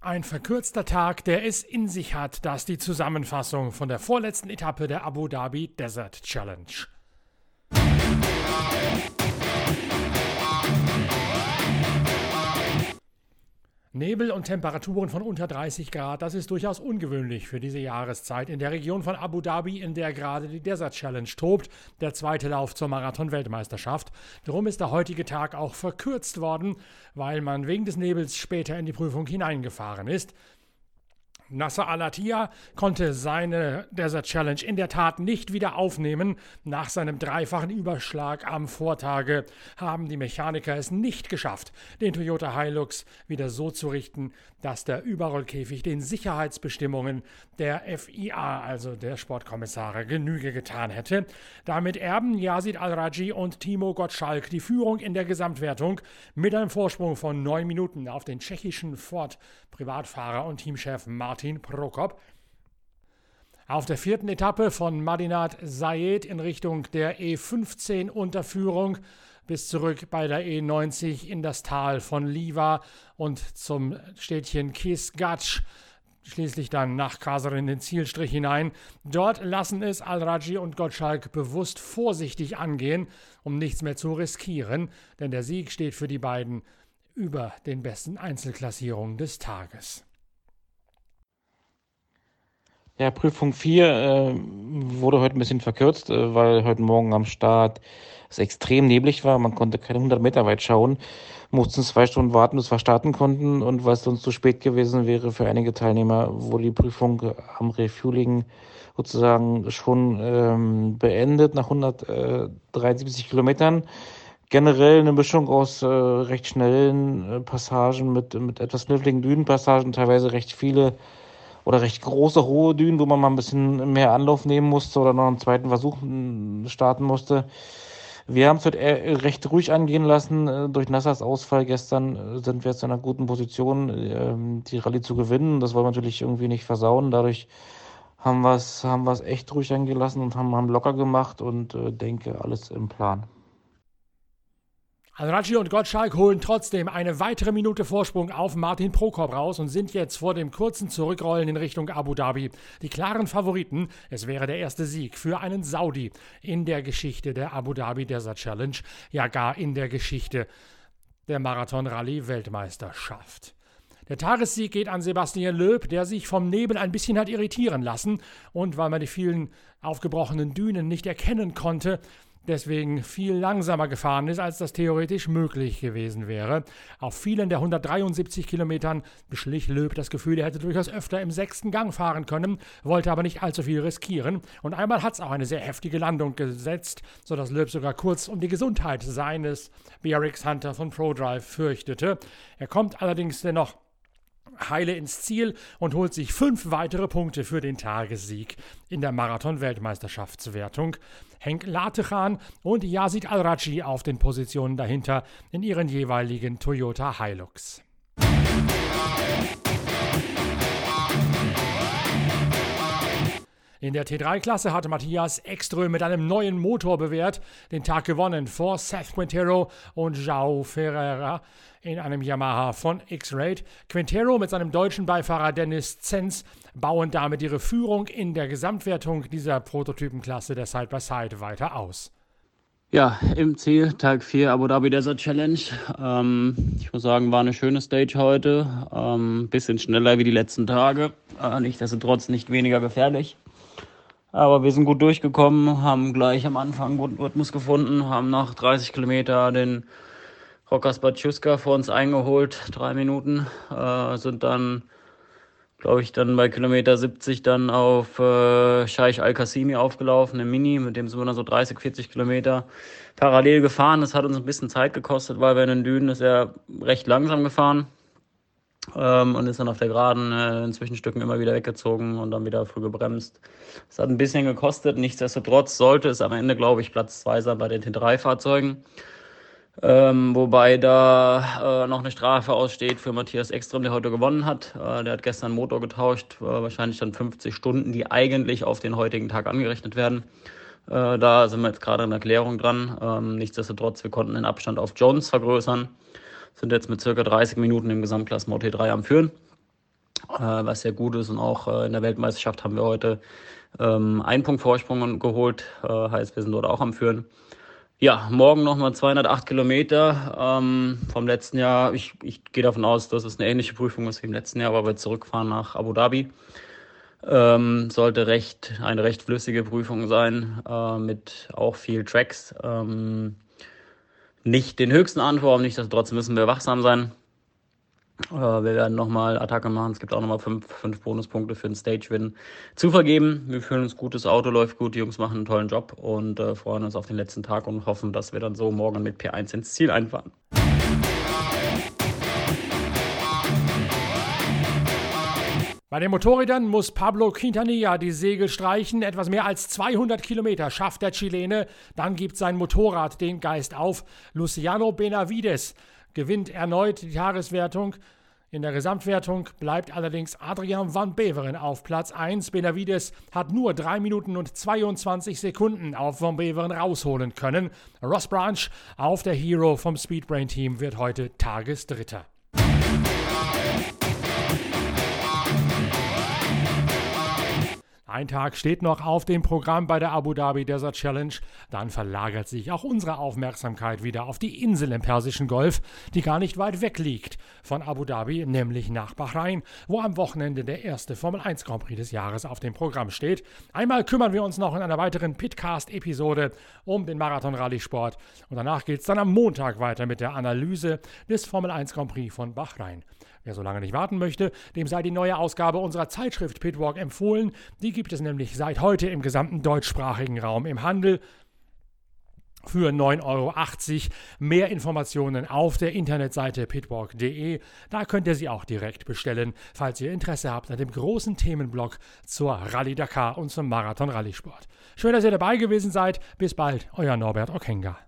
Ein verkürzter Tag, der es in sich hat, das die Zusammenfassung von der vorletzten Etappe der Abu Dhabi Desert Challenge. Nebel und Temperaturen von unter 30 Grad, das ist durchaus ungewöhnlich für diese Jahreszeit in der Region von Abu Dhabi, in der gerade die Desert Challenge tobt, der zweite Lauf zur Marathon-Weltmeisterschaft. Darum ist der heutige Tag auch verkürzt worden, weil man wegen des Nebels später in die Prüfung hineingefahren ist. Nasser Al-Attiyah konnte seine Desert Challenge in der Tat nicht wieder aufnehmen. Nach seinem dreifachen Überschlag am Vortage haben die Mechaniker es nicht geschafft, den Toyota Hilux wieder so zu richten, dass der Überrollkäfig den Sicherheitsbestimmungen der FIA, also der Sportkommissare, Genüge getan hätte. Damit erben Yazid Al-Raji und Timo Gottschalk die Führung in der Gesamtwertung mit einem Vorsprung von neun Minuten auf den tschechischen Ford-Privatfahrer und Teamchef Martin Prokop. Auf der vierten Etappe von Madinat Sayed in Richtung der E15-Unterführung bis zurück bei der E90 in das Tal von Liva und zum Städtchen Kisgatsch schließlich dann nach Kaser in den Zielstrich hinein. Dort lassen es Al-Raji und Gottschalk bewusst vorsichtig angehen, um nichts mehr zu riskieren, denn der Sieg steht für die beiden über den besten Einzelklassierungen des Tages. Ja, Prüfung 4 äh, wurde heute ein bisschen verkürzt, äh, weil heute Morgen am Start es extrem neblig war. Man konnte keine 100 Meter weit schauen, mussten zwei Stunden warten, bis wir starten konnten. Und weil es sonst zu spät gewesen wäre für einige Teilnehmer, wurde die Prüfung am Refueling sozusagen schon ähm, beendet nach 173 Kilometern. Generell eine Mischung aus äh, recht schnellen äh, Passagen mit, mit etwas kniffligen Dünenpassagen, teilweise recht viele oder recht große, hohe Dünen, wo man mal ein bisschen mehr Anlauf nehmen musste oder noch einen zweiten Versuch hm, starten musste. Wir haben es heute recht ruhig angehen lassen. Äh, durch Nassers Ausfall gestern äh, sind wir jetzt in einer guten Position, ähm, die Rallye zu gewinnen. Das wollen wir natürlich irgendwie nicht versauen. Dadurch haben wir es haben echt ruhig angehen lassen und haben, haben locker gemacht und äh, denke, alles im Plan. Al-Raji und Gottschalk holen trotzdem eine weitere Minute Vorsprung auf Martin Prokop raus und sind jetzt vor dem kurzen Zurückrollen in Richtung Abu Dhabi die klaren Favoriten. Es wäre der erste Sieg für einen Saudi in der Geschichte der Abu Dhabi Desert Challenge, ja gar in der Geschichte der Marathon-Rallye-Weltmeisterschaft. Der Tagessieg geht an Sebastian Löb, der sich vom Nebel ein bisschen hat irritieren lassen und weil man die vielen aufgebrochenen Dünen nicht erkennen konnte, deswegen viel langsamer gefahren ist, als das theoretisch möglich gewesen wäre. Auf vielen der 173 Kilometern beschlich Löb das Gefühl, er hätte durchaus öfter im sechsten Gang fahren können, wollte aber nicht allzu viel riskieren. Und einmal hat es auch eine sehr heftige Landung gesetzt, sodass Löb sogar kurz um die Gesundheit seines BRX Hunter von ProDrive fürchtete. Er kommt allerdings dennoch heile ins Ziel und holt sich fünf weitere Punkte für den Tagessieg in der Marathon-Weltmeisterschaftswertung. Henk Latechan und Yazid Al-Raji auf den Positionen dahinter in ihren jeweiligen Toyota Hilux. In der T3-Klasse hatte Matthias Ekström mit einem neuen Motor bewährt den Tag gewonnen vor Seth Quintero und João Ferreira in einem Yamaha von X-Raid. Quintero mit seinem deutschen Beifahrer Dennis Zenz bauen damit ihre Führung in der Gesamtwertung dieser Prototypenklasse der Side-by-Side -Side weiter aus. Ja, im Ziel, Tag 4 Abu Dhabi Desert Challenge. Ähm, ich muss sagen, war eine schöne Stage heute. Ähm, bisschen schneller wie die letzten Tage. Äh, nichtsdestotrotz nicht weniger gefährlich. Aber wir sind gut durchgekommen, haben gleich am Anfang guten Rhythmus gefunden, haben nach 30 Kilometer den Rokas Batschuska vor uns eingeholt, drei Minuten, äh, sind dann, glaube ich, dann bei Kilometer 70 dann auf äh, Scheich Al-Qassimi aufgelaufen, im Mini, mit dem sind wir dann so 30, 40 Kilometer parallel gefahren. Das hat uns ein bisschen Zeit gekostet, weil wir in den Dünen ist er recht langsam gefahren ähm, und ist dann auf der Geraden äh, in Zwischenstücken immer wieder weggezogen und dann wieder früh gebremst. Es hat ein bisschen gekostet, nichtsdestotrotz sollte es am Ende, glaube ich, Platz 2 sein bei den T3-Fahrzeugen. Ähm, wobei da äh, noch eine Strafe aussteht für Matthias Ekström, der heute gewonnen hat. Äh, der hat gestern Motor getauscht, äh, wahrscheinlich dann 50 Stunden, die eigentlich auf den heutigen Tag angerechnet werden. Äh, da sind wir jetzt gerade in Erklärung dran. Ähm, nichtsdestotrotz, wir konnten den Abstand auf Jones vergrößern sind jetzt mit circa 30 Minuten im Gesamtklassement T3 am Führen, äh, was sehr gut ist. Und auch äh, in der Weltmeisterschaft haben wir heute ähm, einen Punkt Vorsprung geholt, äh, heißt, wir sind dort auch am Führen. Ja, morgen nochmal 208 Kilometer ähm, vom letzten Jahr. Ich, ich gehe davon aus, dass es eine ähnliche Prüfung ist wie im letzten Jahr, aber wir zurückfahren nach Abu Dhabi. Ähm, sollte recht, eine recht flüssige Prüfung sein, äh, mit auch viel Tracks. Ähm, nicht den höchsten Anforderungen, nicht, dass trotzdem müssen wir wachsam sein. Äh, wir werden nochmal Attacke machen. Es gibt auch nochmal fünf, fünf Bonuspunkte für den Stage-Win zu vergeben. Wir fühlen uns gut, das Auto läuft gut, die Jungs machen einen tollen Job und äh, freuen uns auf den letzten Tag und hoffen, dass wir dann so morgen mit P1 ins Ziel einfahren. Bei den Motorrädern muss Pablo Quintanilla die Segel streichen. Etwas mehr als 200 Kilometer schafft der Chilene. Dann gibt sein Motorrad den Geist auf. Luciano Benavides gewinnt erneut die Tageswertung. In der Gesamtwertung bleibt allerdings Adrian van Beveren auf Platz 1. Benavides hat nur 3 Minuten und 22 Sekunden auf van Beveren rausholen können. Ross Branch auf der Hero vom Speedbrain Team wird heute Tagesdritter. Ein Tag steht noch auf dem Programm bei der Abu Dhabi Desert Challenge. Dann verlagert sich auch unsere Aufmerksamkeit wieder auf die Insel im Persischen Golf, die gar nicht weit weg liegt von Abu Dhabi, nämlich nach Bahrain, wo am Wochenende der erste Formel 1 Grand Prix des Jahres auf dem Programm steht. Einmal kümmern wir uns noch in einer weiteren Pitcast-Episode um den Marathon-Rallye-Sport und danach geht es dann am Montag weiter mit der Analyse des Formel 1 Grand Prix von Bahrain. Wer so lange nicht warten möchte, dem sei die neue Ausgabe unserer Zeitschrift Pitwalk empfohlen. Die gibt es nämlich seit heute im gesamten deutschsprachigen Raum im Handel für 9,80 Euro. Mehr Informationen auf der Internetseite pitwalk.de. Da könnt ihr sie auch direkt bestellen, falls ihr Interesse habt an dem großen Themenblock zur Rallye Dakar und zum Marathon Rallye Sport. Schön, dass ihr dabei gewesen seid. Bis bald, euer Norbert Okenga.